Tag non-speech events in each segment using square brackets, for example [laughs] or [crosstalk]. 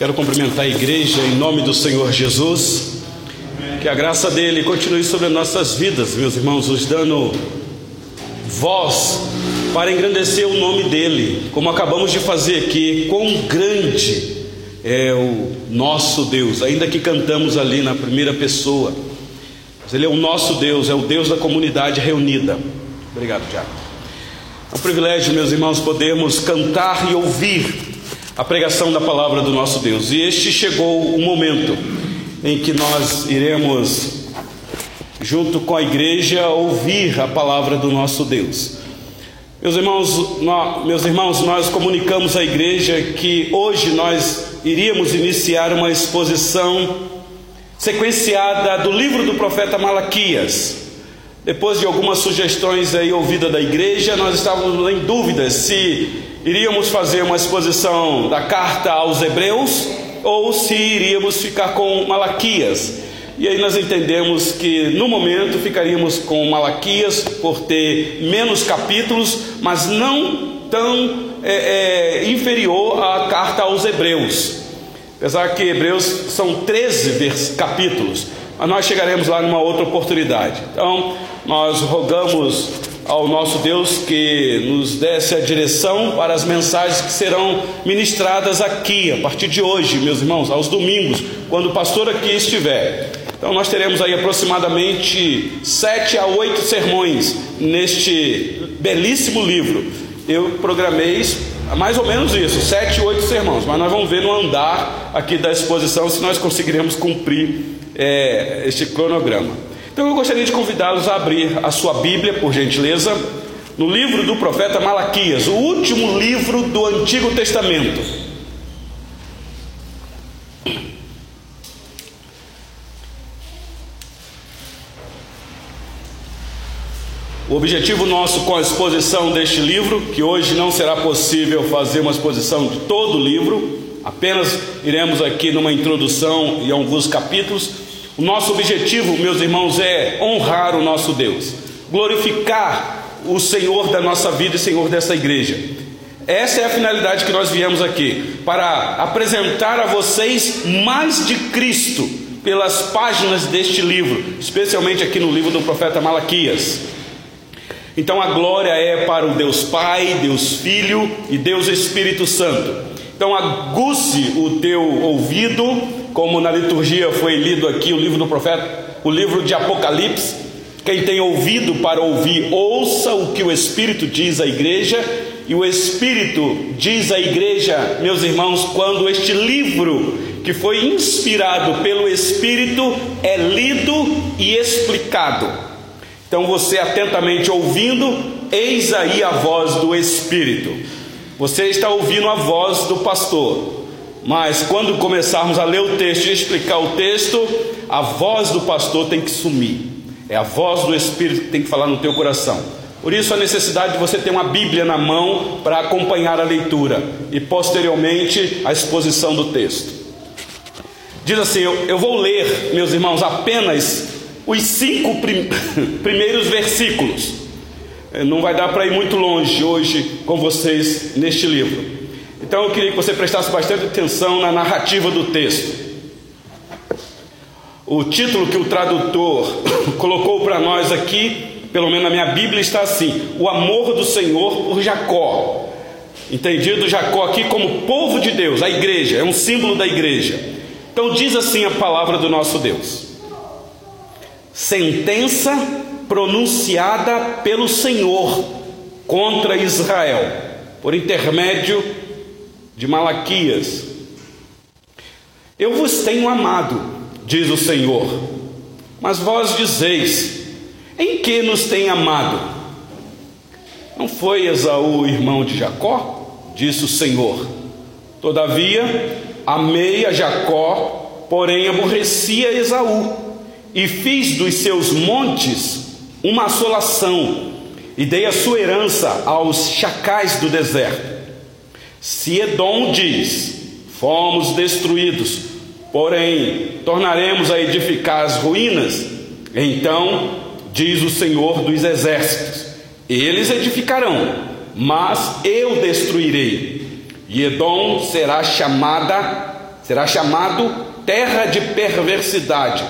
Quero cumprimentar a igreja em nome do Senhor Jesus. Que a graça dele continue sobre nossas vidas, meus irmãos, nos dando voz para engrandecer o nome dele, como acabamos de fazer aqui. Quão grande é o nosso Deus, ainda que cantamos ali na primeira pessoa. Mas ele é o nosso Deus, é o Deus da comunidade reunida. Obrigado, Tiago. É um privilégio, meus irmãos, podermos cantar e ouvir a pregação da palavra do nosso Deus. E este chegou o momento em que nós iremos, junto com a igreja, ouvir a palavra do nosso Deus. Meus irmãos, nós, meus irmãos, nós comunicamos à igreja que hoje nós iríamos iniciar uma exposição sequenciada do livro do profeta Malaquias. Depois de algumas sugestões aí ouvidas da igreja, nós estávamos em dúvida se iríamos fazer uma exposição da carta aos Hebreus ou se iríamos ficar com Malaquias. E aí nós entendemos que no momento ficaríamos com Malaquias por ter menos capítulos, mas não tão é, é, inferior à carta aos Hebreus. Apesar que Hebreus são 13 capítulos, mas nós chegaremos lá numa outra oportunidade. Então, nós rogamos ao nosso Deus que nos desse a direção para as mensagens que serão ministradas aqui, a partir de hoje, meus irmãos, aos domingos, quando o pastor aqui estiver. Então, nós teremos aí aproximadamente sete a oito sermões neste belíssimo livro. Eu programei mais ou menos isso, sete, oito sermões, mas nós vamos ver no andar aqui da exposição se nós conseguiremos cumprir é, este cronograma. Então eu gostaria de convidá-los a abrir a sua Bíblia, por gentileza, no livro do profeta Malaquias, o último livro do Antigo Testamento. O objetivo nosso com a exposição deste livro, que hoje não será possível fazer uma exposição de todo o livro, apenas iremos aqui numa introdução e alguns capítulos, o nosso objetivo, meus irmãos, é honrar o nosso Deus, glorificar o Senhor da nossa vida e Senhor dessa igreja. Essa é a finalidade que nós viemos aqui, para apresentar a vocês mais de Cristo pelas páginas deste livro, especialmente aqui no livro do profeta Malaquias. Então a glória é para o Deus Pai, Deus Filho e Deus Espírito Santo. Então aguce o teu ouvido como na liturgia foi lido aqui o livro do profeta, o livro de Apocalipse. Quem tem ouvido para ouvir, ouça o que o Espírito diz à igreja, e o Espírito diz à igreja, meus irmãos, quando este livro, que foi inspirado pelo Espírito, é lido e explicado. Então você atentamente ouvindo, eis aí a voz do Espírito. Você está ouvindo a voz do pastor, mas quando começarmos a ler o texto e explicar o texto, a voz do pastor tem que sumir. É a voz do Espírito que tem que falar no teu coração. Por isso a necessidade de você ter uma Bíblia na mão para acompanhar a leitura e posteriormente a exposição do texto. Diz assim: eu, eu vou ler, meus irmãos, apenas os cinco prim [laughs] primeiros versículos. É, não vai dar para ir muito longe hoje com vocês neste livro. Então eu queria que você prestasse bastante atenção na narrativa do texto. O título que o tradutor [coughs] colocou para nós aqui, pelo menos na minha Bíblia, está assim: O amor do Senhor por Jacó. Entendido Jacó aqui como povo de Deus, a igreja, é um símbolo da igreja. Então diz assim a palavra do nosso Deus: Sentença pronunciada pelo Senhor contra Israel, por intermédio de Malaquias. Eu vos tenho amado, diz o Senhor, mas vós dizeis: em que nos tem amado? Não foi Esaú irmão de Jacó? Disse o Senhor. Todavia, amei a Jacó, porém aborreci a Esaú, e fiz dos seus montes uma assolação, e dei a sua herança aos chacais do deserto. Se Edom diz: Fomos destruídos, porém tornaremos a edificar as ruínas, então diz o Senhor dos exércitos: Eles edificarão, mas eu destruirei, e Edom será chamada Será chamado terra de perversidade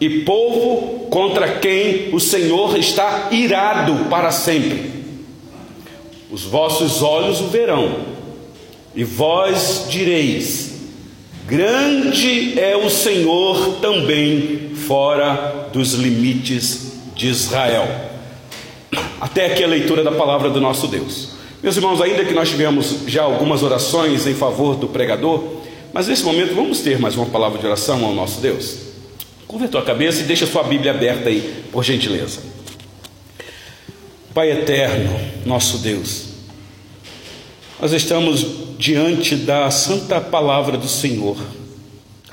e povo contra quem o Senhor está irado para sempre. Os vossos olhos o verão, e vós direis: Grande é o Senhor também fora dos limites de Israel. Até aqui a leitura da palavra do nosso Deus. Meus irmãos, ainda que nós tivemos já algumas orações em favor do pregador, mas nesse momento vamos ter mais uma palavra de oração ao nosso Deus. Curva a tua cabeça e deixa a sua Bíblia aberta aí, por gentileza. Pai eterno, nosso Deus, nós estamos diante da santa palavra do Senhor.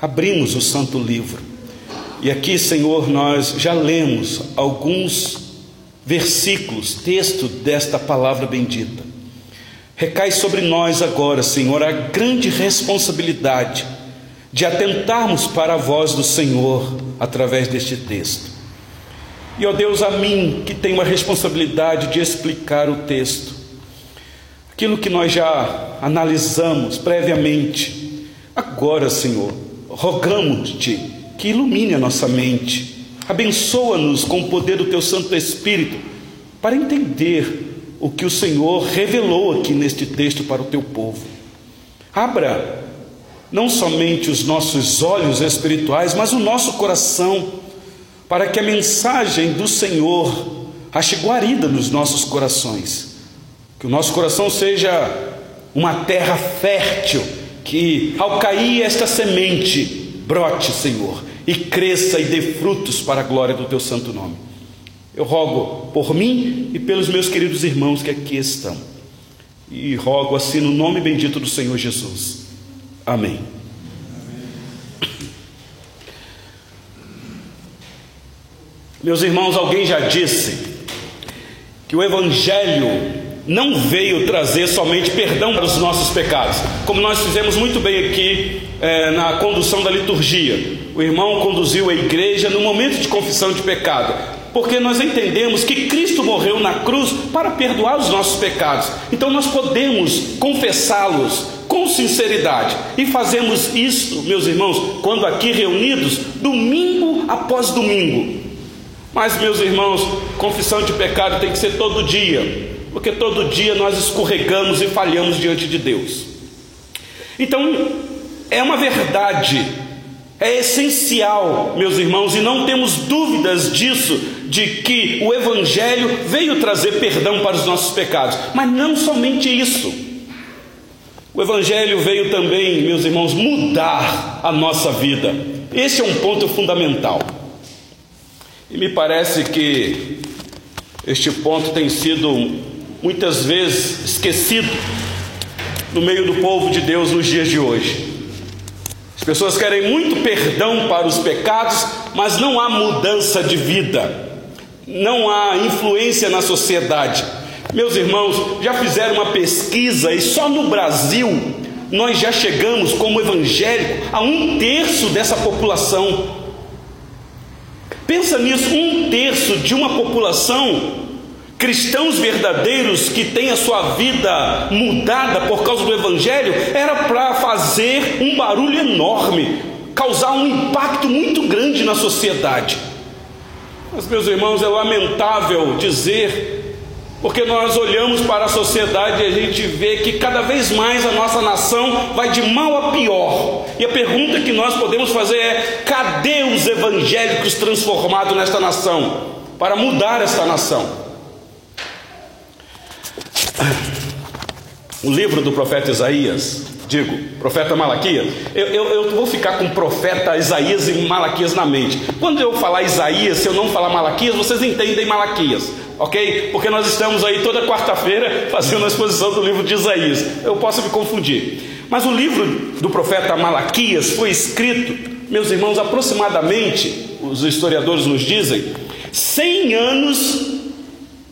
Abrimos o santo livro. E aqui, Senhor, nós já lemos alguns versículos, texto desta palavra bendita. Recai sobre nós agora, Senhor, a grande responsabilidade de atentarmos para a voz do Senhor através deste texto. E, ó Deus, a mim que tenho a responsabilidade de explicar o texto, aquilo que nós já analisamos previamente, agora, Senhor, rogamos-te que ilumine a nossa mente, abençoa-nos com o poder do teu Santo Espírito para entender o que o Senhor revelou aqui neste texto para o teu povo. Abra não somente os nossos olhos espirituais, mas o nosso coração, para que a mensagem do Senhor ache guarida nos nossos corações. Que o nosso coração seja uma terra fértil, que ao cair esta semente, brote, Senhor, e cresça e dê frutos para a glória do teu santo nome. Eu rogo por mim e pelos meus queridos irmãos que aqui estão. E rogo assim no nome bendito do Senhor Jesus. Amém. Meus irmãos, alguém já disse que o Evangelho não veio trazer somente perdão para os nossos pecados, como nós fizemos muito bem aqui é, na condução da liturgia. O irmão conduziu a igreja no momento de confissão de pecado porque nós entendemos que Cristo morreu na cruz para perdoar os nossos pecados. Então nós podemos confessá-los com sinceridade. E fazemos isso, meus irmãos, quando aqui reunidos, domingo após domingo. Mas, meus irmãos, confissão de pecado tem que ser todo dia, porque todo dia nós escorregamos e falhamos diante de Deus. Então, é uma verdade, é essencial, meus irmãos, e não temos dúvidas disso, de que o Evangelho veio trazer perdão para os nossos pecados, mas não somente isso. O Evangelho veio também, meus irmãos, mudar a nossa vida. Esse é um ponto fundamental. E me parece que este ponto tem sido muitas vezes esquecido no meio do povo de Deus nos dias de hoje. As pessoas querem muito perdão para os pecados, mas não há mudança de vida não há influência na sociedade. Meus irmãos, já fizeram uma pesquisa e só no Brasil nós já chegamos como evangélico a um terço dessa população. Pensa nisso, um terço de uma população cristãos verdadeiros que tem a sua vida mudada por causa do Evangelho, era para fazer um barulho enorme, causar um impacto muito grande na sociedade. Mas, meus irmãos, é lamentável dizer, porque nós olhamos para a sociedade e a gente vê que cada vez mais a nossa nação vai de mal a pior. E a pergunta que nós podemos fazer é: cadê os evangélicos transformados nesta nação? Para mudar esta nação. O livro do profeta Isaías digo, profeta Malaquias, eu, eu, eu, vou ficar com profeta Isaías e Malaquias na mente. Quando eu falar Isaías, se eu não falar Malaquias, vocês entendem Malaquias, ok? Porque nós estamos aí toda quarta-feira [laughs] fazendo a exposição do livro de Isaías. Eu posso me confundir. Mas o livro do profeta Malaquias foi escrito, meus irmãos, aproximadamente, os historiadores nos dizem, 100 anos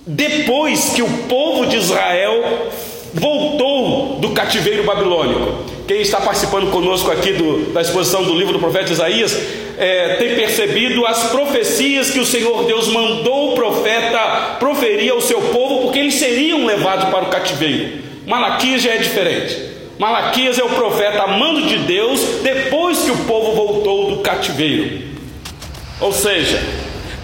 depois que o povo de Israel voltou do cativeiro babilônico. Quem está participando conosco aqui do, da exposição do livro do profeta Isaías é, tem percebido as profecias que o Senhor Deus mandou o profeta proferir ao seu povo, porque eles seriam levados para o cativeiro. Malaquias já é diferente. Malaquias é o profeta amando de Deus depois que o povo voltou do cativeiro. Ou seja,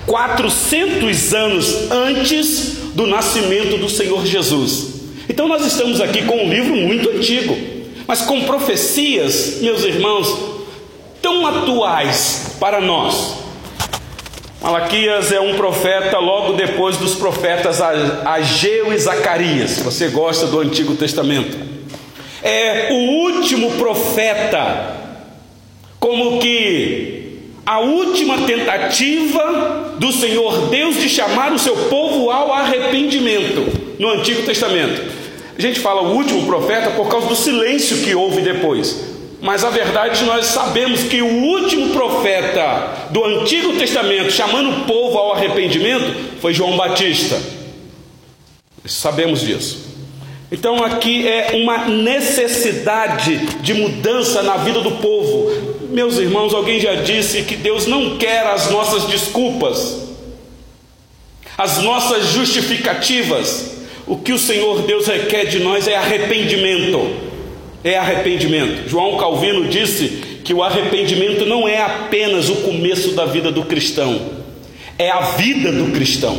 400 anos antes do nascimento do Senhor Jesus. Então nós estamos aqui com um livro muito antigo, mas com profecias, meus irmãos, tão atuais para nós. Malaquias é um profeta logo depois dos profetas Ageu e Zacarias. Você gosta do Antigo Testamento, é o último profeta, como que a última tentativa do Senhor Deus de chamar o seu povo ao arrependimento no Antigo Testamento. A gente fala o último profeta por causa do silêncio que houve depois. Mas a verdade nós sabemos que o último profeta do Antigo Testamento chamando o povo ao arrependimento foi João Batista. Sabemos disso. Então aqui é uma necessidade de mudança na vida do povo. Meus irmãos, alguém já disse que Deus não quer as nossas desculpas, as nossas justificativas. O que o Senhor Deus requer de nós é arrependimento é arrependimento. João Calvino disse que o arrependimento não é apenas o começo da vida do cristão, é a vida do cristão.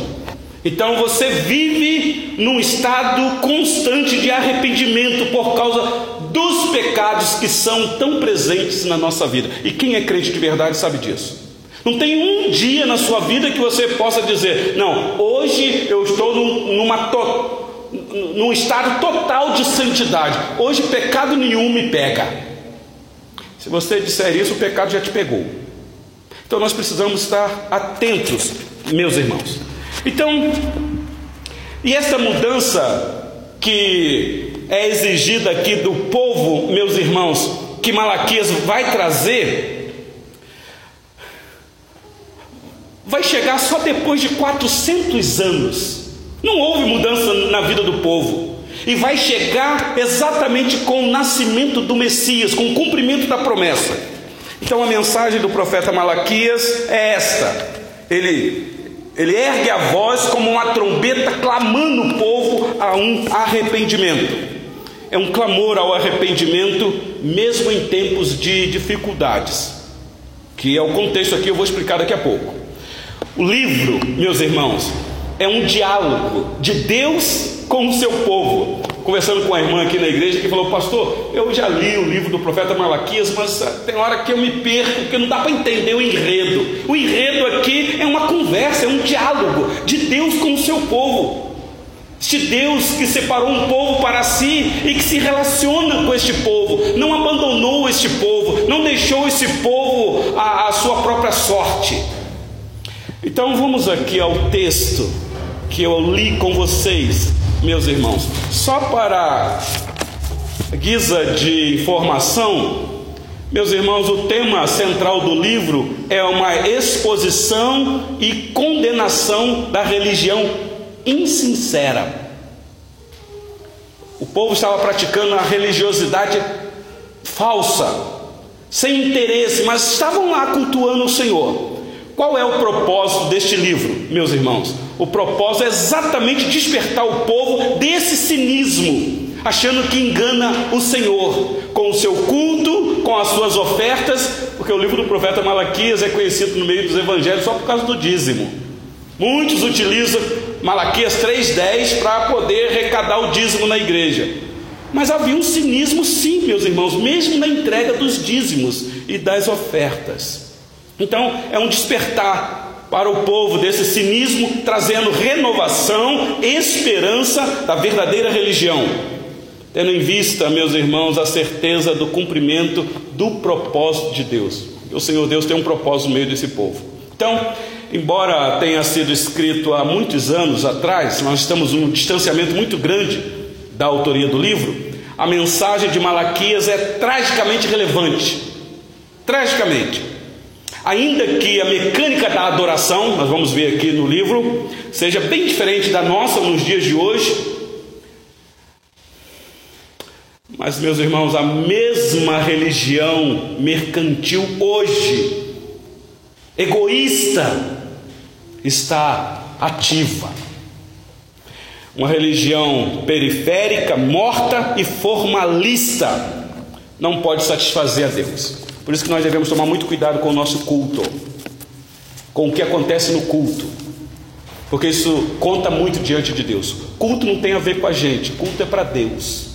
Então você vive num estado constante de arrependimento por causa dos pecados que são tão presentes na nossa vida. E quem é crente de verdade sabe disso. Não tem um dia na sua vida que você possa dizer: Não, hoje eu estou numa to num estado total de santidade. Hoje pecado nenhum me pega. Se você disser isso, o pecado já te pegou. Então nós precisamos estar atentos, meus irmãos. Então, e essa mudança que é exigida aqui do povo, meus irmãos, que Malaquias vai trazer, vai chegar só depois de 400 anos. Não houve mudança na vida do povo. E vai chegar exatamente com o nascimento do Messias, com o cumprimento da promessa. Então a mensagem do profeta Malaquias é esta: ele, ele ergue a voz como uma trombeta, clamando o povo a um arrependimento. É um clamor ao arrependimento, mesmo em tempos de dificuldades, que é o contexto aqui, eu vou explicar daqui a pouco. O livro, meus irmãos, é um diálogo de Deus com o seu povo. Conversando com a irmã aqui na igreja que falou, pastor, eu já li o livro do profeta Malaquias, mas ah, tem hora que eu me perco, porque não dá para entender o enredo. O enredo aqui é uma conversa, é um diálogo de Deus com o seu povo. Este Deus que separou um povo para si e que se relaciona com este povo, não abandonou este povo, não deixou este povo à, à sua própria sorte. Então vamos aqui ao texto que eu li com vocês, meus irmãos. Só para guisa de informação, meus irmãos, o tema central do livro é uma exposição e condenação da religião insincera. O povo estava praticando a religiosidade falsa, sem interesse, mas estavam lá cultuando o Senhor. Qual é o propósito deste livro, meus irmãos? O propósito é exatamente despertar o povo desse cinismo, achando que engana o Senhor com o seu culto, com as suas ofertas, porque o livro do profeta Malaquias é conhecido no meio dos evangelhos só por causa do dízimo. Muitos utilizam Malaquias 3:10 para poder arrecadar o dízimo na igreja. Mas havia um cinismo sim, meus irmãos, mesmo na entrega dos dízimos e das ofertas. Então, é um despertar para o povo desse cinismo, trazendo renovação, esperança da verdadeira religião, tendo em vista, meus irmãos, a certeza do cumprimento do propósito de Deus. O Senhor Deus tem um propósito no meio desse povo. Então, embora tenha sido escrito há muitos anos atrás, nós estamos num distanciamento muito grande da autoria do livro, a mensagem de Malaquias é tragicamente relevante. Tragicamente. Ainda que a mecânica da adoração, nós vamos ver aqui no livro, seja bem diferente da nossa nos dias de hoje, mas, meus irmãos, a mesma religião mercantil hoje, egoísta, está ativa. Uma religião periférica, morta e formalista não pode satisfazer a Deus. Por isso que nós devemos tomar muito cuidado com o nosso culto, com o que acontece no culto, porque isso conta muito diante de Deus. Culto não tem a ver com a gente, culto é para Deus.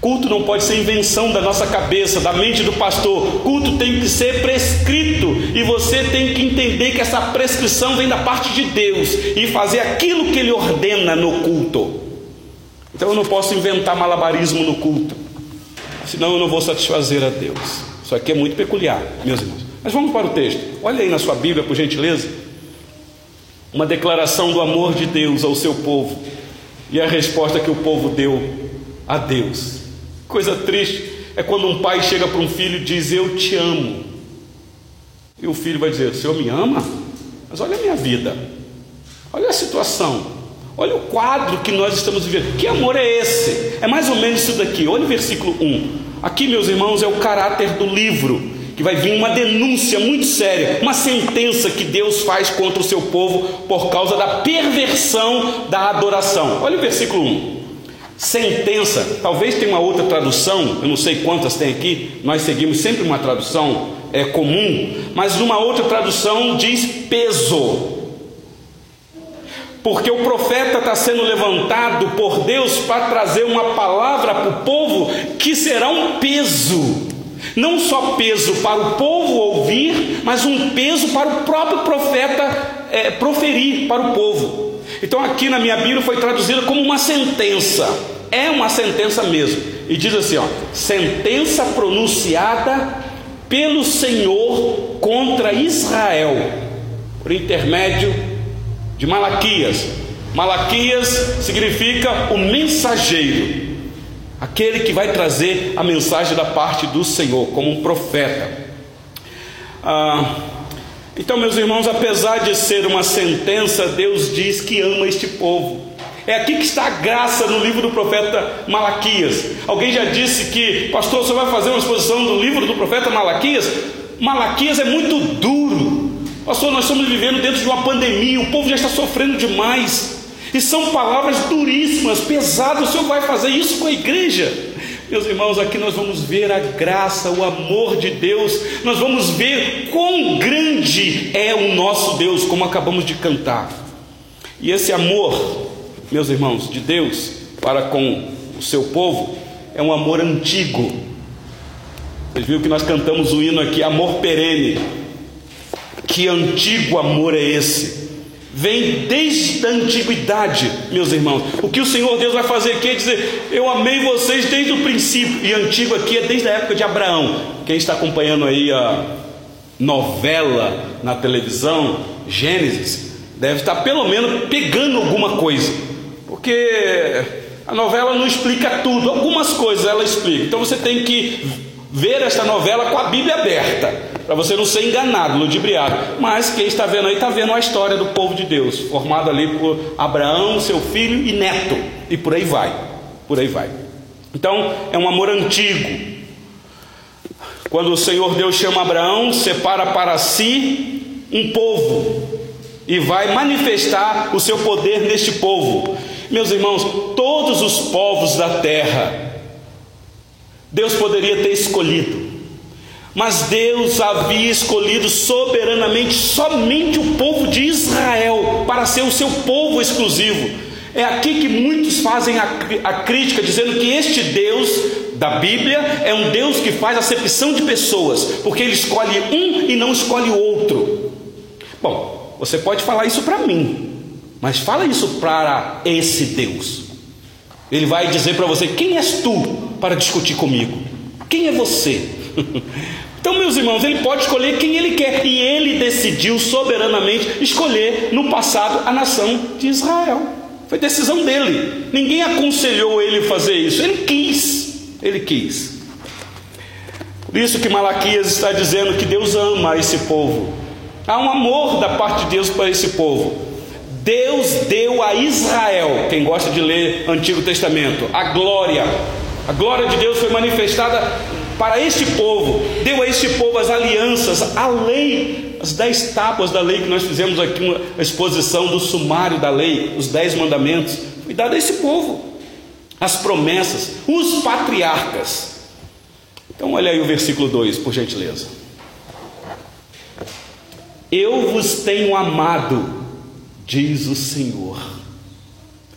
Culto não pode ser invenção da nossa cabeça, da mente do pastor. Culto tem que ser prescrito e você tem que entender que essa prescrição vem da parte de Deus e fazer aquilo que Ele ordena no culto. Então eu não posso inventar malabarismo no culto, senão eu não vou satisfazer a Deus. Isso aqui é muito peculiar, meus irmãos. Mas vamos para o texto. Olha aí na sua Bíblia, por gentileza. Uma declaração do amor de Deus ao seu povo e a resposta que o povo deu a Deus. Coisa triste é quando um pai chega para um filho e diz: Eu te amo. E o filho vai dizer: O senhor me ama? Mas olha a minha vida, olha a situação, olha o quadro que nós estamos vivendo. Que amor é esse? É mais ou menos isso daqui. Olha o versículo 1. Aqui, meus irmãos, é o caráter do livro que vai vir uma denúncia muito séria, uma sentença que Deus faz contra o seu povo por causa da perversão da adoração. Olha o versículo 1. Sentença, talvez tenha uma outra tradução, eu não sei quantas tem aqui, nós seguimos sempre uma tradução é, comum, mas numa outra tradução diz peso. Porque o profeta está sendo levantado por Deus para trazer uma palavra para o povo que será um peso. Não só peso para o povo ouvir, mas um peso para o próprio profeta é, proferir para o povo. Então aqui na minha Bíblia foi traduzida como uma sentença. É uma sentença mesmo. E diz assim, ó: sentença pronunciada pelo Senhor contra Israel, por intermédio de Malaquias. Malaquias significa o mensageiro, aquele que vai trazer a mensagem da parte do Senhor, como um profeta. Ah, então, meus irmãos, apesar de ser uma sentença, Deus diz que ama este povo. É aqui que está a graça no livro do profeta Malaquias. Alguém já disse que, pastor, você vai fazer uma exposição do livro do profeta Malaquias? Malaquias é muito duro. Pastor, nós estamos vivendo dentro de uma pandemia, o povo já está sofrendo demais. E são palavras duríssimas, pesadas. O Senhor vai fazer isso com a igreja. Meus irmãos, aqui nós vamos ver a graça, o amor de Deus, nós vamos ver quão grande é o nosso Deus, como acabamos de cantar. E esse amor, meus irmãos, de Deus para com o seu povo, é um amor antigo. Vocês viram que nós cantamos o hino aqui, amor perene. Que antigo amor é esse? Vem desde a antiguidade, meus irmãos. O que o Senhor Deus vai fazer aqui é dizer: Eu amei vocês desde o princípio. E antigo aqui é desde a época de Abraão. Quem está acompanhando aí a novela na televisão, Gênesis, deve estar pelo menos pegando alguma coisa, porque a novela não explica tudo, algumas coisas ela explica. Então você tem que ver esta novela com a Bíblia aberta para você não ser enganado, ludibriado. Mas quem está vendo aí está vendo a história do povo de Deus, formado ali por Abraão, seu filho e neto, e por aí vai, por aí vai. Então é um amor antigo. Quando o Senhor Deus chama Abraão, separa para si um povo e vai manifestar o seu poder neste povo. Meus irmãos, todos os povos da terra, Deus poderia ter escolhido, mas Deus havia escolhido soberanamente somente o povo de Israel para ser o seu povo exclusivo. É aqui que muitos fazem a, a, crítica, dizendo que este Deus da Bíblia é um Deus que faz acepção de pessoas, porque ele escolhe um e não escolhe o outro. Bom, você pode falar isso para mim, mas fala isso para esse Deus. Ele vai dizer para você: quem és tu para discutir comigo? Quem é você? [laughs] Então, meus irmãos, ele pode escolher quem ele quer, e ele decidiu soberanamente escolher no passado a nação de Israel. Foi decisão dele. Ninguém aconselhou ele fazer isso. Ele quis. Ele quis. Por isso que Malaquias está dizendo que Deus ama esse povo. Há um amor da parte de Deus para esse povo. Deus deu a Israel, quem gosta de ler Antigo Testamento, a glória. A glória de Deus foi manifestada para este povo, deu a este povo as alianças, a lei, as dez tábuas da lei que nós fizemos aqui, uma exposição do sumário da lei, os dez mandamentos, foi dada a esse povo. As promessas, os patriarcas. Então, olha aí o versículo 2, por gentileza. Eu vos tenho amado, diz o Senhor.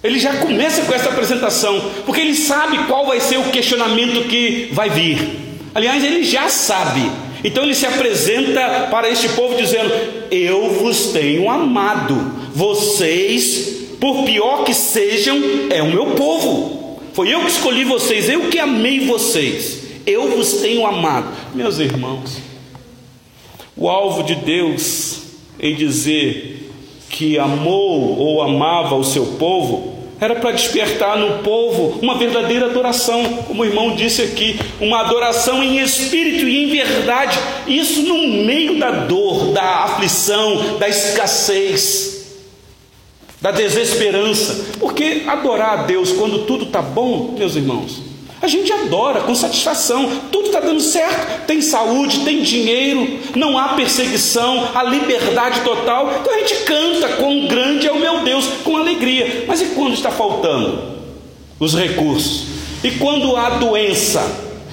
Ele já começa com essa apresentação, porque ele sabe qual vai ser o questionamento que vai vir. Aliás, ele já sabe. Então ele se apresenta para este povo dizendo: Eu vos tenho amado. Vocês, por pior que sejam, é o meu povo. Foi eu que escolhi vocês, eu que amei vocês. Eu vos tenho amado. Meus irmãos, o alvo de Deus em dizer que amou ou amava o seu povo era para despertar no povo uma verdadeira adoração, como o irmão disse aqui, uma adoração em espírito e em verdade, isso no meio da dor, da aflição, da escassez, da desesperança, porque adorar a Deus quando tudo está bom, meus irmãos, a gente adora com satisfação, tudo está dando certo, tem saúde, tem dinheiro, não há perseguição, a liberdade total. Então a gente canta quão grande é o meu Deus com alegria. Mas e quando está faltando os recursos? E quando há doença?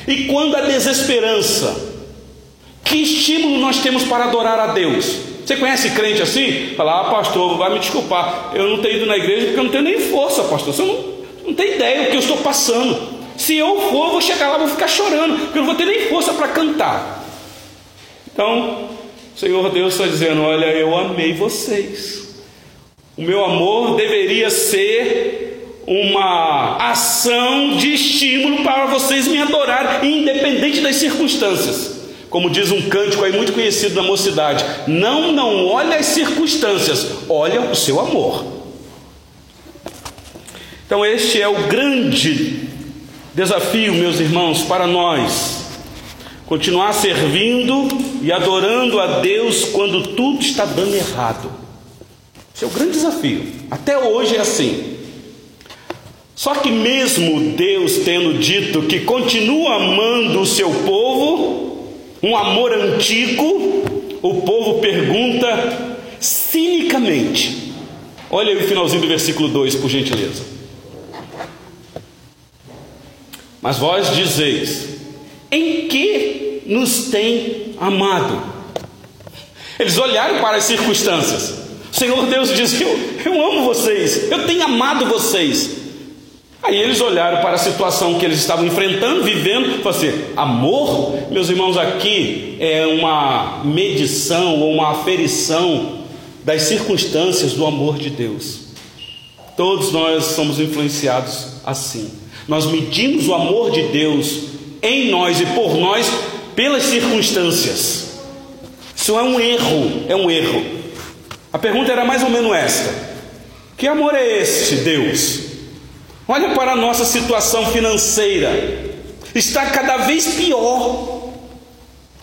E quando há desesperança? Que estímulo nós temos para adorar a Deus? Você conhece crente assim? Fala, ah, pastor, vai me desculpar, eu não tenho ido na igreja porque eu não tenho nem força, pastor. Você não, não tem ideia do que eu estou passando. Se eu for, vou chegar lá, vou ficar chorando, porque eu não vou ter nem força para cantar. Então, Senhor Deus está dizendo: Olha, eu amei vocês. O meu amor deveria ser uma ação de estímulo para vocês me adorarem, independente das circunstâncias. Como diz um cântico aí muito conhecido na mocidade: Não, não olha as circunstâncias, olha o seu amor. Então, este é o grande Desafio, meus irmãos, para nós continuar servindo e adorando a Deus quando tudo está dando errado. Esse é o grande desafio. Até hoje é assim. Só que, mesmo Deus tendo dito que continua amando o seu povo, um amor antigo, o povo pergunta cinicamente. Olha aí o finalzinho do versículo 2, por gentileza. Mas vós dizeis: em que nos tem amado? Eles olharam para as circunstâncias. O Senhor Deus disse: eu, eu amo vocês, eu tenho amado vocês. Aí eles olharam para a situação que eles estavam enfrentando, vivendo, e assim: amor, meus irmãos, aqui é uma medição ou uma aferição das circunstâncias do amor de Deus. Todos nós somos influenciados assim. Nós medimos o amor de Deus em nós e por nós pelas circunstâncias. Isso é um erro, é um erro. A pergunta era mais ou menos esta: Que amor é este, Deus? Olha para a nossa situação financeira, está cada vez pior.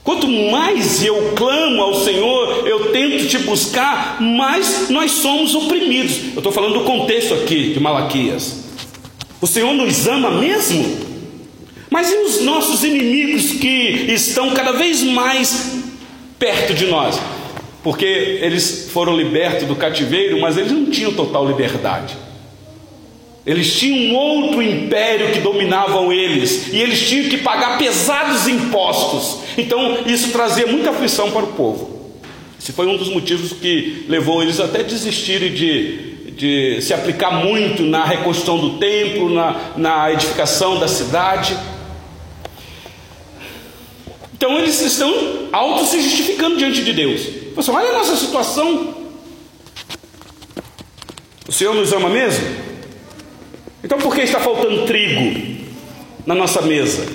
Quanto mais eu clamo ao Senhor, eu tento te buscar, mais nós somos oprimidos. Eu estou falando do contexto aqui de Malaquias. O Senhor nos ama mesmo? Mas e os nossos inimigos que estão cada vez mais perto de nós? Porque eles foram libertos do cativeiro, mas eles não tinham total liberdade. Eles tinham um outro império que dominavam eles, e eles tinham que pagar pesados impostos. Então, isso trazia muita aflição para o povo. Esse foi um dos motivos que levou eles até desistirem de de se aplicar muito na reconstrução do templo, na, na edificação da cidade. Então eles estão auto se justificando diante de Deus. Você olha a nossa situação. O Senhor nos ama mesmo? Então por que está faltando trigo na nossa mesa?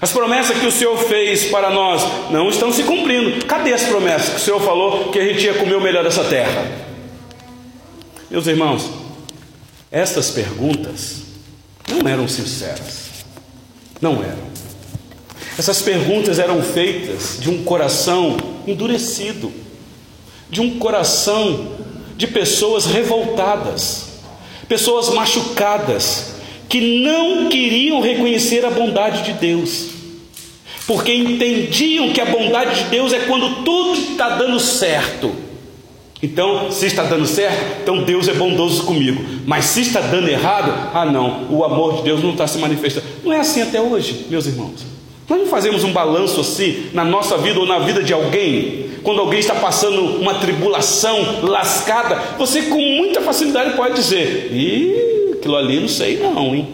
As promessas que o Senhor fez para nós não estão se cumprindo. Cadê as promessas que o Senhor falou que a gente ia comer o melhor dessa terra? Meus irmãos, estas perguntas não eram sinceras. Não eram. Essas perguntas eram feitas de um coração endurecido, de um coração de pessoas revoltadas, pessoas machucadas, que não queriam reconhecer a bondade de Deus, porque entendiam que a bondade de Deus é quando tudo está dando certo Então, se está dando certo, então Deus é bondoso comigo. Mas se está dando errado, ah não, o amor de Deus não está se manifestando. Não é assim até hoje, meus irmãos. Nós não fazemos um balanço assim na nossa vida ou na vida de alguém. Quando alguém está passando uma tribulação lascada, você com muita facilidade pode dizer: Ih, aquilo ali não sei não, hein?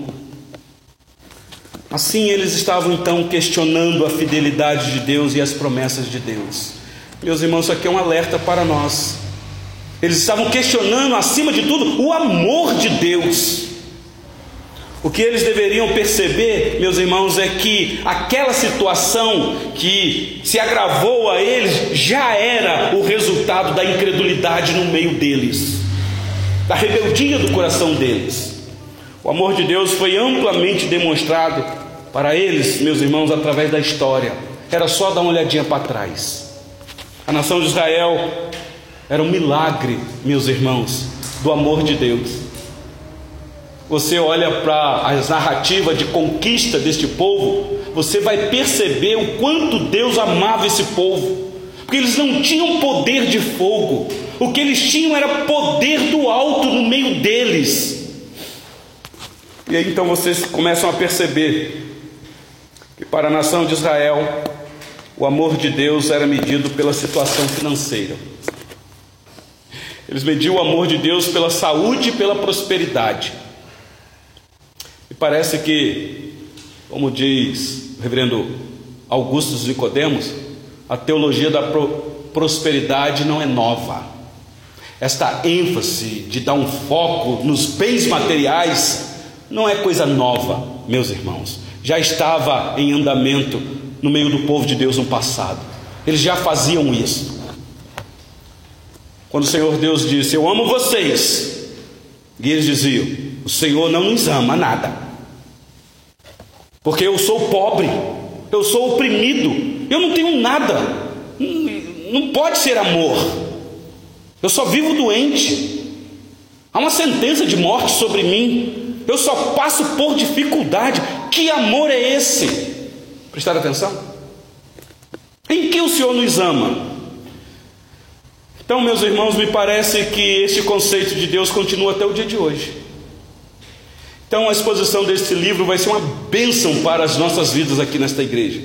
Assim eles estavam então questionando a fidelidade de Deus e as promessas de Deus. Meus irmãos, isso aqui é um alerta para nós. Eles estavam questionando, acima de tudo, o amor de Deus. O que eles deveriam perceber, meus irmãos, é que aquela situação que se agravou a eles já era o resultado da incredulidade no meio deles, da rebeldia do coração deles. O amor de Deus foi amplamente demonstrado para eles, meus irmãos, através da história. Era só dar uma olhadinha para trás. A nação de Israel era um milagre, meus irmãos, do amor de Deus. Você olha para as narrativas de conquista deste povo, você vai perceber o quanto Deus amava esse povo, porque eles não tinham poder de fogo, o que eles tinham era poder do alto no meio deles. E aí então vocês começam a perceber que para a nação de Israel, o amor de Deus era medido pela situação financeira. Eles mediam o amor de Deus pela saúde e pela prosperidade. E parece que, como diz o reverendo Augusto Nicodemos, a teologia da prosperidade não é nova. Esta ênfase de dar um foco nos bens materiais não é coisa nova, meus irmãos. Já estava em andamento no meio do povo de Deus no passado. Eles já faziam isso. Quando o Senhor Deus disse: Eu amo vocês, e eles diziam: O Senhor não nos ama nada, porque eu sou pobre, eu sou oprimido, eu não tenho nada, não pode ser amor, eu só vivo doente, há uma sentença de morte sobre mim, eu só passo por dificuldade. Que amor é esse? Prestaram atenção? Em que o Senhor nos ama? Então, meus irmãos, me parece que este conceito de Deus continua até o dia de hoje. Então, a exposição deste livro vai ser uma bênção para as nossas vidas aqui nesta igreja,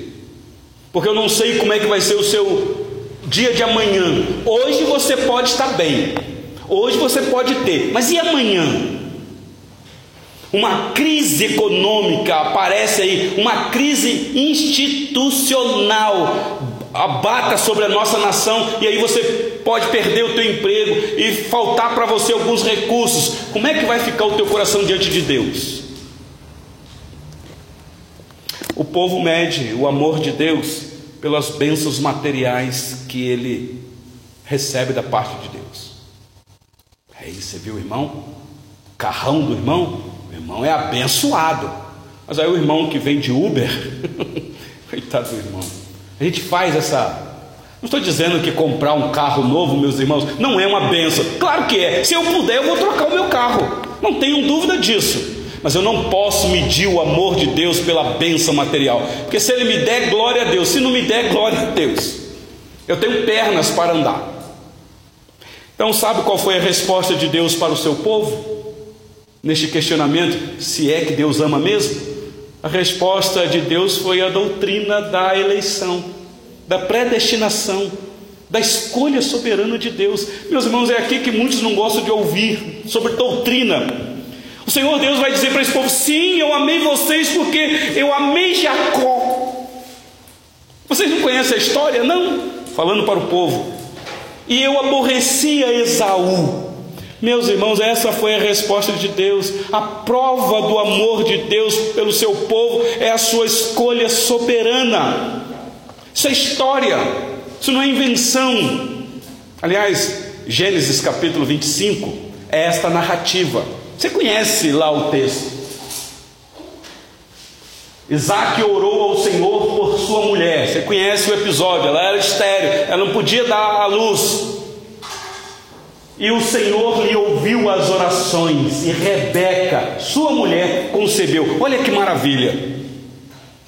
porque eu não sei como é que vai ser o seu dia de amanhã. Hoje você pode estar bem, hoje você pode ter, mas e amanhã? Uma crise econômica aparece aí, uma crise institucional abata sobre a nossa nação e aí você pode perder o teu emprego e faltar para você alguns recursos. Como é que vai ficar o teu coração diante de Deus? O povo mede o amor de Deus pelas bênçãos materiais que ele recebe da parte de Deus. Aí você viu, irmão? O carrão do irmão? O irmão é abençoado. Mas aí o irmão que vem de Uber, [laughs] coitado do irmão a gente faz essa. Não estou dizendo que comprar um carro novo, meus irmãos, não é uma benção. Claro que é. Se eu puder, eu vou trocar o meu carro. Não tenho dúvida disso. Mas eu não posso medir o amor de Deus pela benção material. Porque se Ele me der, glória a Deus. Se não me der, glória a Deus. Eu tenho pernas para andar. Então, sabe qual foi a resposta de Deus para o seu povo? Neste questionamento, se é que Deus ama mesmo? A resposta de Deus foi a doutrina da eleição, da predestinação, da escolha soberana de Deus. Meus irmãos, é aqui que muitos não gostam de ouvir sobre doutrina. O Senhor Deus vai dizer para esse povo: sim, eu amei vocês porque eu amei Jacó. Vocês não conhecem a história? Não? Falando para o povo. E eu aborrecia Esaú. Meus irmãos, essa foi a resposta de Deus. A prova do amor de Deus pelo seu povo é a sua escolha soberana. Isso é história, isso não é invenção. Aliás, Gênesis capítulo 25 é esta narrativa. Você conhece lá o texto? Isaac orou ao Senhor por sua mulher. Você conhece o episódio? Ela era estéreo, ela não podia dar a luz. E o Senhor lhe ouviu as orações, e Rebeca, sua mulher, concebeu. Olha que maravilha.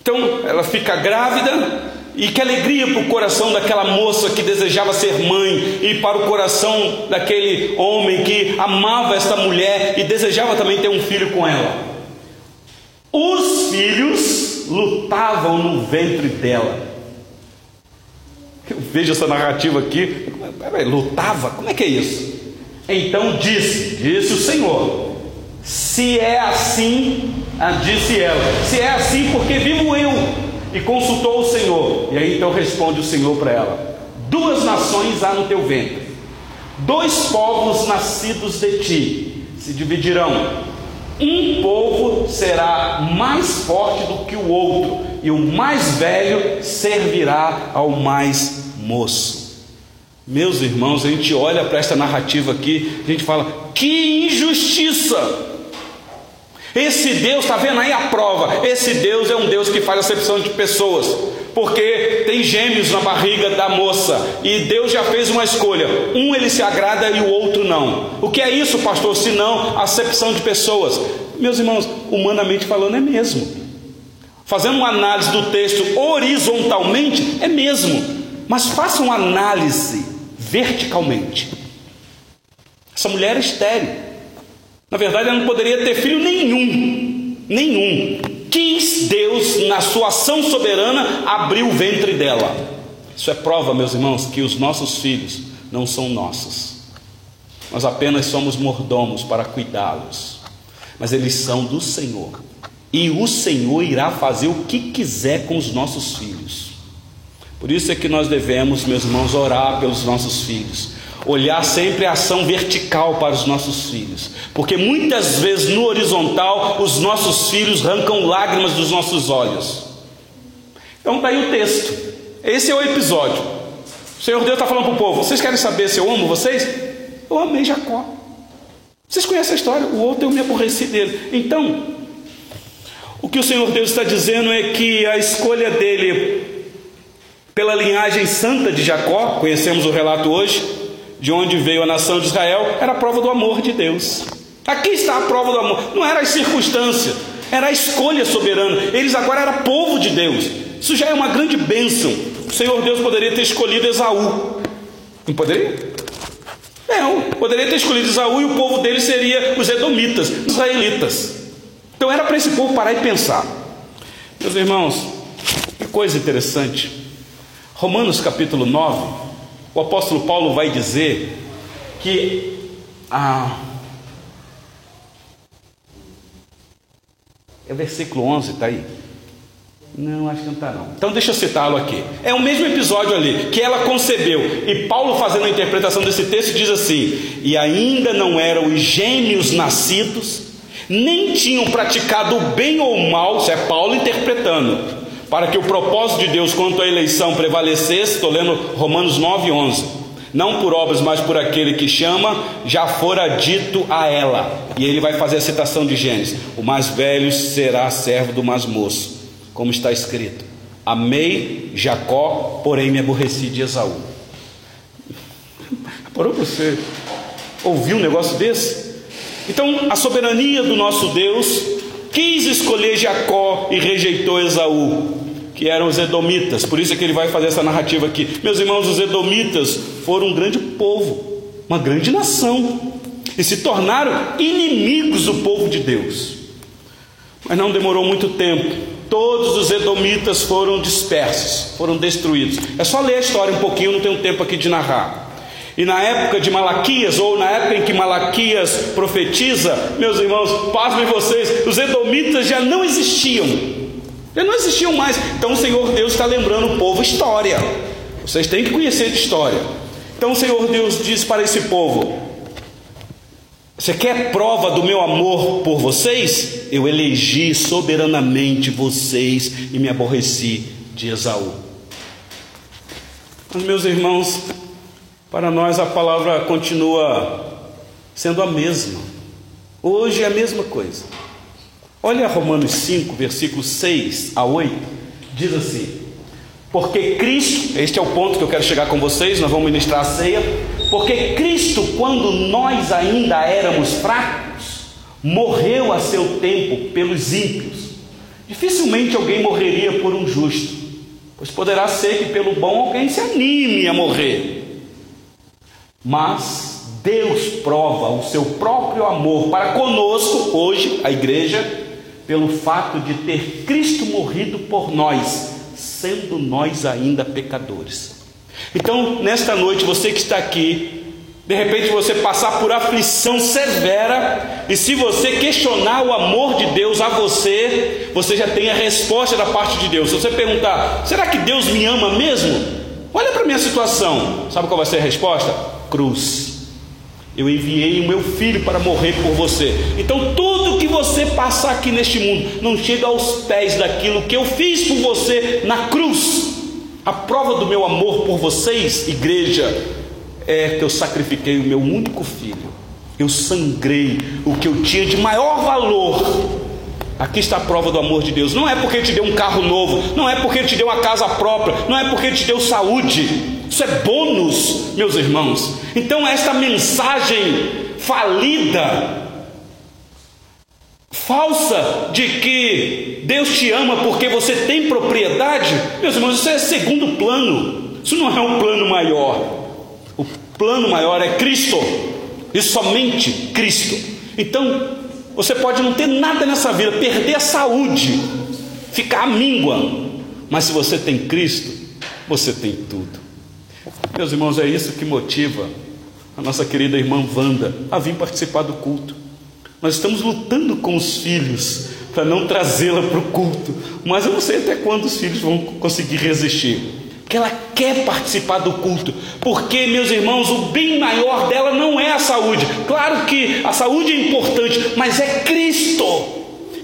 Então ela fica grávida, E que alegria para o coração daquela moça que desejava ser mãe, e para o coração daquele homem que amava esta mulher e desejava também ter um filho com ela. Os filhos lutavam no ventre dela. Eu vejo essa narrativa aqui, lutava? Como é que é isso? Então disse, disse o Senhor: Se é assim, ah, disse ela, se é assim, porque vivo eu e consultou o Senhor. E aí então responde o Senhor para ela: Duas nações há no teu ventre, dois povos nascidos de ti se dividirão. Um povo será mais forte do que o outro, e o mais velho servirá ao mais moço. Meus irmãos, a gente olha para esta narrativa aqui, a gente fala: que injustiça! Esse Deus, está vendo aí a prova? Esse Deus é um Deus que faz acepção de pessoas, porque tem gêmeos na barriga da moça, e Deus já fez uma escolha: um ele se agrada e o outro não. O que é isso, pastor? Se não acepção de pessoas. Meus irmãos, humanamente falando, é mesmo. Fazendo uma análise do texto horizontalmente, é mesmo, mas faça uma análise verticalmente. Essa mulher é estéril. Na verdade, ela não poderia ter filho nenhum, nenhum. Quis Deus, na sua ação soberana, abrir o ventre dela. Isso é prova, meus irmãos, que os nossos filhos não são nossos. Nós apenas somos mordomos para cuidá-los. Mas eles são do Senhor. E o Senhor irá fazer o que quiser com os nossos filhos. Por isso é que nós devemos, meus irmãos, orar pelos nossos filhos olhar sempre a ação vertical para os nossos filhos, porque muitas vezes no horizontal os nossos filhos arrancam lágrimas dos nossos olhos. Então está aí o texto, esse é o episódio. O Senhor Deus está falando para o povo: vocês querem saber se eu amo vocês? Eu amei Jacó. Vocês conhecem a história? O outro eu me aborreci dele. Então, o que o Senhor Deus está dizendo é que a escolha dele pela linhagem santa de Jacó, conhecemos o relato hoje, de onde veio a nação de Israel, era a prova do amor de Deus. Aqui está a prova do amor, não era as circunstâncias, era a escolha soberana. Eles agora eram povo de Deus. Isso já é uma grande bênção. O Senhor Deus poderia ter escolhido Esaú. Não poderia? Não, poderia ter escolhido Esaú e o povo dele seria os edomitas, os israelitas. Então era para esse povo parar e pensar. Meus irmãos, que coisa interessante. Romanos capítulo 9, o apóstolo Paulo vai dizer que ah, é versículo 11, está aí? Não, acho que não está não. Então deixa eu citá-lo aqui. É o mesmo episódio ali que ela concebeu. E Paulo fazendo a interpretação desse texto diz assim: E ainda não eram os gêmeos nascidos, nem tinham praticado bem ou mal, isso é Paulo interpretando, para que o propósito de Deus quanto à eleição prevalecesse, estou lendo Romanos 9, 11. Não por obras, mas por aquele que chama, já fora dito a ela. E ele vai fazer a citação de Gênesis: O mais velho será servo do mais moço, como está escrito: Amei Jacó, porém me aborreci de Esaú. [laughs] Parou para você ouvir um negócio desse? Então, a soberania do nosso Deus quis escolher Jacó e rejeitou Esaú, que eram os edomitas. Por isso é que ele vai fazer essa narrativa aqui. Meus irmãos, os edomitas foram um grande povo, uma grande nação, e se tornaram inimigos do povo de Deus. Mas não demorou muito tempo. Todos os edomitas foram dispersos, foram destruídos. É só ler a história um pouquinho, não tenho tempo aqui de narrar. E na época de Malaquias, ou na época em que Malaquias profetiza, meus irmãos, pasmem vocês, os edomitas já não existiam. Já não existiam mais. Então o Senhor Deus está lembrando o povo história. Vocês têm que conhecer de história. Então o Senhor Deus diz para esse povo: Você quer prova do meu amor por vocês? Eu elegi soberanamente vocês e me aborreci de Esaú. Mas, meus irmãos, para nós a palavra continua sendo a mesma. Hoje é a mesma coisa. Olha Romanos 5, versículos 6 a 8, diz assim: Porque Cristo, este é o ponto que eu quero chegar com vocês, nós vamos ministrar a ceia. Porque Cristo, quando nós ainda éramos fracos, morreu a seu tempo pelos ímpios. Dificilmente alguém morreria por um justo. pois poderá ser que pelo bom alguém se anime a morrer. Mas Deus prova o seu próprio amor para conosco, hoje, a igreja, pelo fato de ter Cristo morrido por nós, sendo nós ainda pecadores. Então, nesta noite, você que está aqui, de repente você passar por aflição severa, e se você questionar o amor de Deus a você, você já tem a resposta da parte de Deus. Se você perguntar, será que Deus me ama mesmo? Olha para a minha situação, sabe qual vai ser a resposta? Cruz. Eu enviei o meu filho para morrer por você. Então, tudo que você passar aqui neste mundo não chega aos pés daquilo que eu fiz por você na cruz. A prova do meu amor por vocês, igreja, é que eu sacrifiquei o meu único filho. Eu sangrei o que eu tinha de maior valor. Aqui está a prova do amor de Deus. Não é porque ele te deu um carro novo, não é porque ele te deu uma casa própria, não é porque ele te deu saúde. Isso é bônus, meus irmãos. Então, esta mensagem falida, falsa, de que Deus te ama porque você tem propriedade, meus irmãos, isso é segundo plano. Isso não é um plano maior. O plano maior é Cristo e somente Cristo. Então, você pode não ter nada nessa vida, perder a saúde, ficar à míngua, mas se você tem Cristo, você tem tudo. Meus irmãos, é isso que motiva a nossa querida irmã Wanda a vir participar do culto. Nós estamos lutando com os filhos para não trazê-la para o culto, mas eu não sei até quando os filhos vão conseguir resistir. Que ela quer participar do culto, porque, meus irmãos, o bem maior dela não é a saúde. Claro que a saúde é importante, mas é Cristo.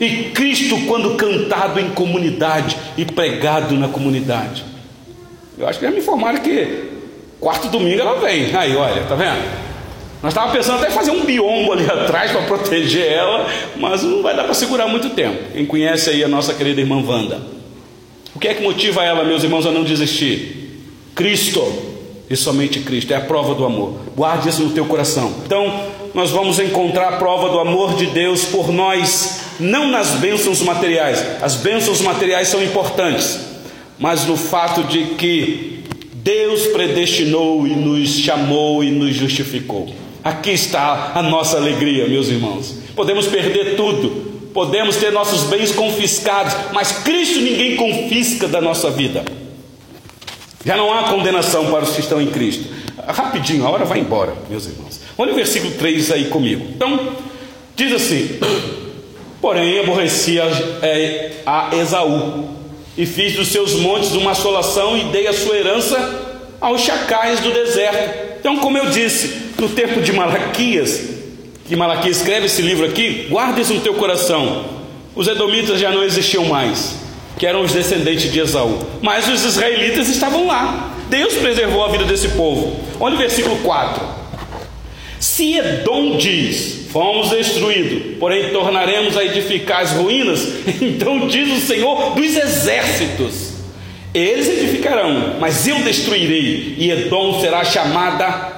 E Cristo, quando cantado em comunidade e pregado na comunidade. Eu acho que já me informaram que Quarto domingo ela vem. Aí, olha, tá vendo? Nós estávamos pensando até fazer um biombo ali [laughs] atrás para proteger ela, mas não vai dar para segurar muito tempo. Quem conhece aí a nossa querida irmã Wanda? O que é que motiva ela, meus irmãos, a não desistir? Cristo, e somente Cristo, é a prova do amor. Guarde isso no teu coração. Então, nós vamos encontrar a prova do amor de Deus por nós, não nas bênçãos materiais. As bênçãos materiais são importantes, mas no fato de que Deus predestinou e nos chamou e nos justificou. Aqui está a nossa alegria, meus irmãos. Podemos perder tudo, podemos ter nossos bens confiscados, mas Cristo ninguém confisca da nossa vida. Já não há condenação para os que estão em Cristo. Rapidinho, a hora vai embora, meus irmãos. Olha o versículo 3 aí comigo. Então, diz assim: [clears throat] Porém, aborrecia é, a Esaú e fiz dos seus montes uma assolação e dei a sua herança aos chacais do deserto. Então, como eu disse, no tempo de Malaquias, que Malaquias escreve esse livro aqui, guarda isso no teu coração. Os edomitas já não existiam mais, que eram os descendentes de Esaú, mas os israelitas estavam lá. Deus preservou a vida desse povo. Olha o versículo 4. Se Edom diz: Fomos destruídos, porém tornaremos a edificar as ruínas. [laughs] Então diz o Senhor dos exércitos: Eles edificarão, mas eu destruirei, e Edom será chamada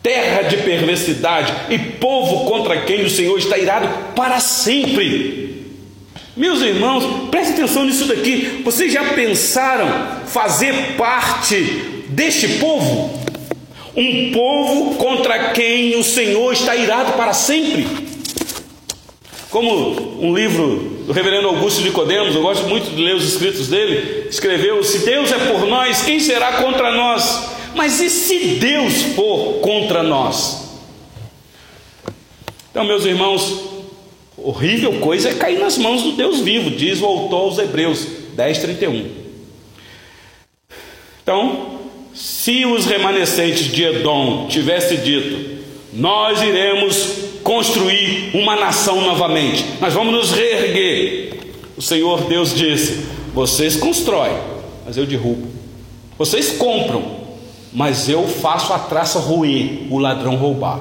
terra de perversidade e povo contra quem o Senhor está irado para sempre. Meus irmãos, preste atenção nisso daqui. Vocês já pensaram fazer parte deste povo? Um povo contra quem o Senhor está irado para sempre. Como um livro do reverendo Augusto de Codemos, eu gosto muito de ler os escritos dele, escreveu: Se Deus é por nós, quem será contra nós? Mas e se Deus for contra nós? Então, meus irmãos, horrível coisa é cair nas mãos do Deus vivo, diz o autor aos Hebreus 10, 31. Então, se os remanescentes de Edom tivessem dito: Nós iremos construir uma nação novamente, nós vamos nos reerguer. O Senhor Deus disse: Vocês constroem, mas eu derrubo. Vocês compram, mas eu faço a traça ruir, o ladrão roubar.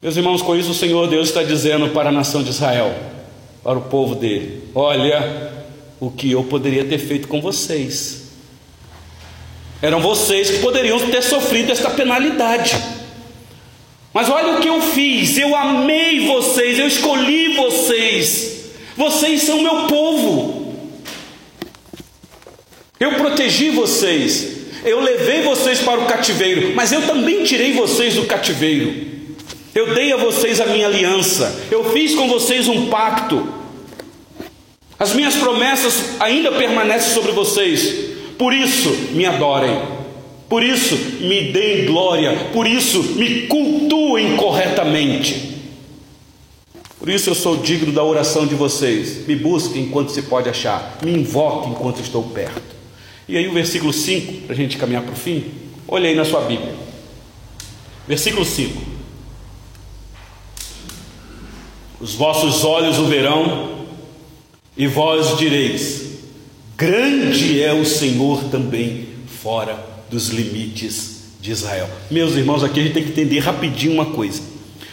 Meus irmãos, com isso o Senhor Deus está dizendo para a nação de Israel, para o povo dele: Olha, o que eu poderia ter feito com vocês. Eram vocês que poderiam ter sofrido esta penalidade. Mas olha o que eu fiz: eu amei vocês, eu escolhi vocês. Vocês são meu povo. Eu protegi vocês, eu levei vocês para o cativeiro, mas eu também tirei vocês do cativeiro. Eu dei a vocês a minha aliança, eu fiz com vocês um pacto. As minhas promessas ainda permanecem sobre vocês. Por isso, me adorem. Por isso, me deem glória. Por isso, me cultuem corretamente. Por isso, eu sou digno da oração de vocês. Me busquem enquanto se pode achar. Me invoquem enquanto estou perto. E aí, o versículo 5, para a gente caminhar para o fim. Olha aí na sua Bíblia. Versículo 5. Os vossos olhos o verão, e vós direis: Grande é o Senhor também fora dos limites de Israel. Meus irmãos, aqui a gente tem que entender rapidinho uma coisa.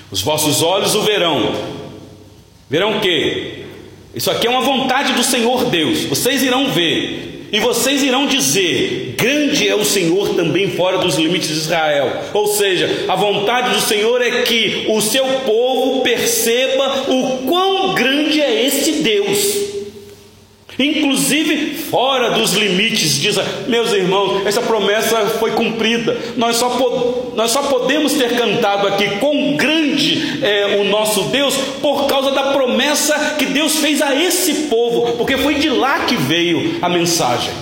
Os vossos olhos o verão. Verão o quê? Isso aqui é uma vontade do Senhor Deus. Vocês irão ver e vocês irão dizer: Grande é o Senhor também fora dos limites de Israel. Ou seja, a vontade do Senhor é que o seu povo perceba o quão grande é este Deus inclusive fora dos limites Israel. Meus irmãos, essa promessa foi cumprida. Nós só, nós só podemos ter cantado aqui quão grande é o nosso Deus por causa da promessa que Deus fez a esse povo, porque foi de lá que veio a mensagem.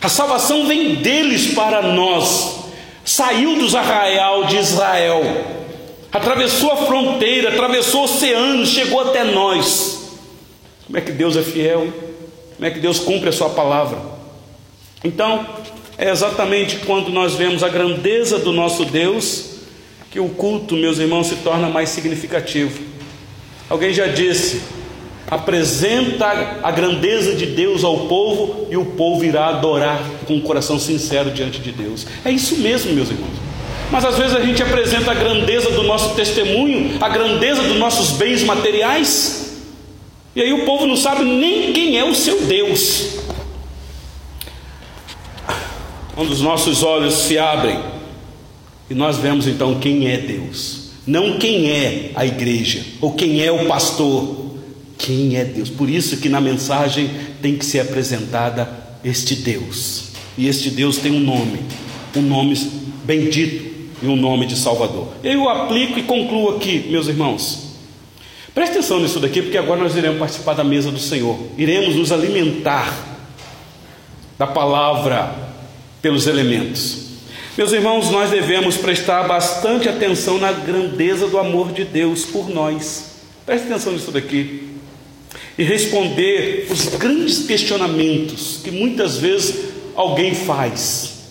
A salvação vem deles para nós. Saiu dos arraial de Israel, atravessou a fronteira, atravessou o oceano, chegou até nós. Como é que Deus é fiel? Hein? Como é que Deus cumpre a sua palavra. Então, é exatamente quando nós vemos a grandeza do nosso Deus que o culto, meus irmãos, se torna mais significativo. Alguém já disse: apresenta a grandeza de Deus ao povo e o povo irá adorar com um coração sincero diante de Deus. É isso mesmo, meus irmãos. Mas às vezes a gente apresenta a grandeza do nosso testemunho, a grandeza dos nossos bens materiais, e aí o povo não sabe nem quem é o seu Deus. Quando os nossos olhos se abrem e nós vemos então quem é Deus, não quem é a igreja ou quem é o pastor, quem é Deus. Por isso que na mensagem tem que ser apresentada este Deus. E este Deus tem um nome, um nome bendito e um nome de Salvador. Eu aplico e concluo aqui, meus irmãos. Preste atenção nisso daqui, porque agora nós iremos participar da mesa do Senhor. Iremos nos alimentar da palavra pelos elementos. Meus irmãos, nós devemos prestar bastante atenção na grandeza do amor de Deus por nós. Preste atenção nisso daqui. E responder os grandes questionamentos que muitas vezes alguém faz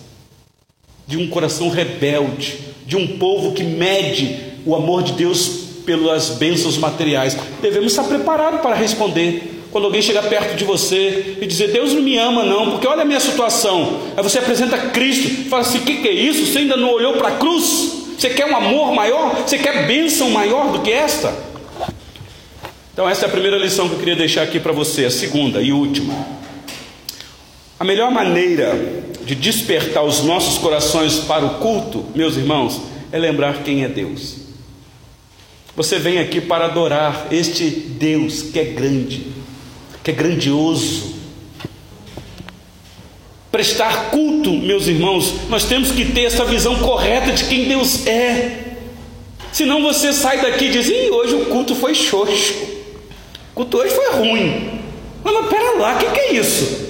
de um coração rebelde, de um povo que mede o amor de Deus pelas bênçãos materiais. Devemos estar preparados para responder. Quando alguém chega perto de você e dizer, Deus não me ama, não, porque olha a minha situação. Aí você apresenta Cristo, fala assim: o que, que é isso? Você ainda não olhou para a cruz? Você quer um amor maior? Você quer bênção maior do que esta? Então, essa é a primeira lição que eu queria deixar aqui para você, a segunda e última. A melhor maneira de despertar os nossos corações para o culto, meus irmãos, é lembrar quem é Deus. Você vem aqui para adorar este Deus que é grande, que é grandioso. Prestar culto, meus irmãos, nós temos que ter essa visão correta de quem Deus é. Senão você sai daqui e diz: Ih, hoje o culto foi xoxo, o culto hoje foi ruim. Mas, mas pera lá, o que, que é isso?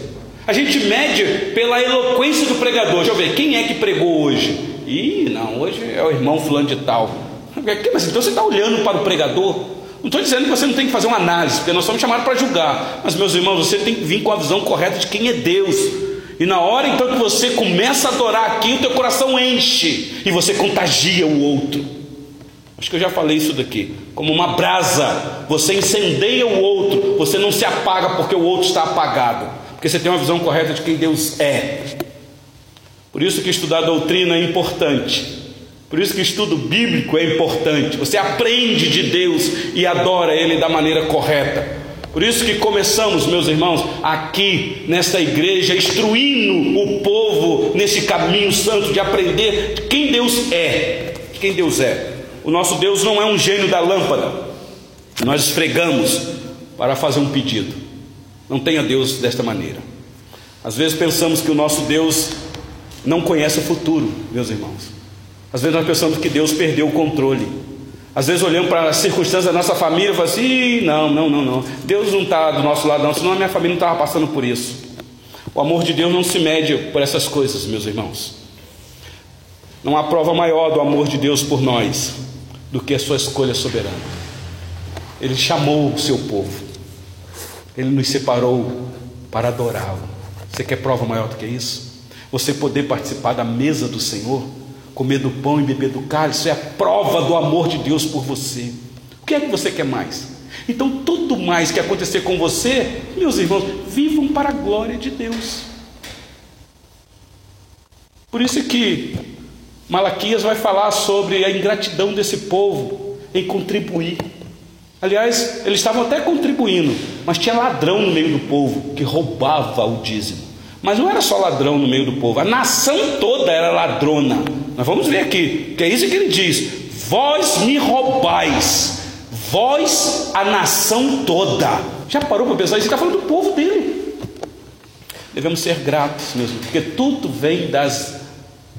A gente mede pela eloquência do pregador. Deixa eu ver, quem é que pregou hoje? Ih, não, hoje é o irmão fulano de tal. Mas então você está olhando para o pregador? Não estou dizendo que você não tem que fazer uma análise, porque nós somos chamados para julgar. Mas, meus irmãos, você tem que vir com a visão correta de quem é Deus. E na hora então que você começa a adorar aqui, o teu coração enche e você contagia o outro. Acho que eu já falei isso daqui. Como uma brasa, você incendeia o outro, você não se apaga porque o outro está apagado, porque você tem uma visão correta de quem Deus é. Por isso que estudar doutrina é importante. Por isso que estudo bíblico é importante. Você aprende de Deus e adora Ele da maneira correta. Por isso que começamos, meus irmãos, aqui nesta igreja, instruindo o povo nesse caminho santo de aprender quem Deus é. Quem Deus é. O nosso Deus não é um gênio da lâmpada. Nós esfregamos para fazer um pedido. Não tenha Deus desta maneira. Às vezes pensamos que o nosso Deus não conhece o futuro, meus irmãos. Às vezes nós pensamos que Deus perdeu o controle. Às vezes olhamos para as circunstâncias da nossa família e falamos assim: não, não, não, não. Deus não está do nosso lado, não, senão a minha família não estava passando por isso. O amor de Deus não se mede por essas coisas, meus irmãos. Não há prova maior do amor de Deus por nós do que a sua escolha soberana. Ele chamou o seu povo, ele nos separou para adorá-lo. Você quer prova maior do que isso? Você poder participar da mesa do Senhor, comer do pão e beber do cálice, é a prova do amor de Deus por você. O que é que você quer mais? Então, tudo mais que acontecer com você, meus irmãos, vivam para a glória de Deus. Por isso que Malaquias vai falar sobre a ingratidão desse povo em contribuir. Aliás, eles estavam até contribuindo, mas tinha ladrão no meio do povo que roubava o dízimo. Mas não era só ladrão no meio do povo, a nação toda era ladrona. Nós vamos ver aqui, que é isso que ele diz: Vós me roubais, vós a nação toda. Já parou para pensar? Ele está falando do povo dele. Devemos ser gratos mesmo, porque tudo vem das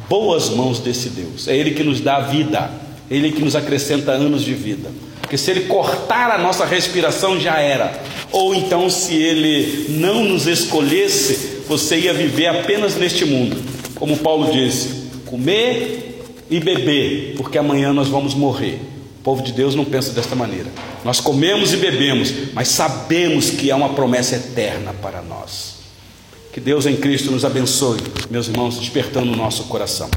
boas mãos desse Deus. É Ele que nos dá vida, é Ele que nos acrescenta anos de vida. Porque se Ele cortar a nossa respiração, já era. Ou então, se Ele não nos escolhesse, você ia viver apenas neste mundo. Como Paulo disse: comer e beber, porque amanhã nós vamos morrer. O povo de Deus não pensa desta maneira. Nós comemos e bebemos, mas sabemos que há uma promessa eterna para nós. Que Deus em Cristo nos abençoe, meus irmãos, despertando o nosso coração.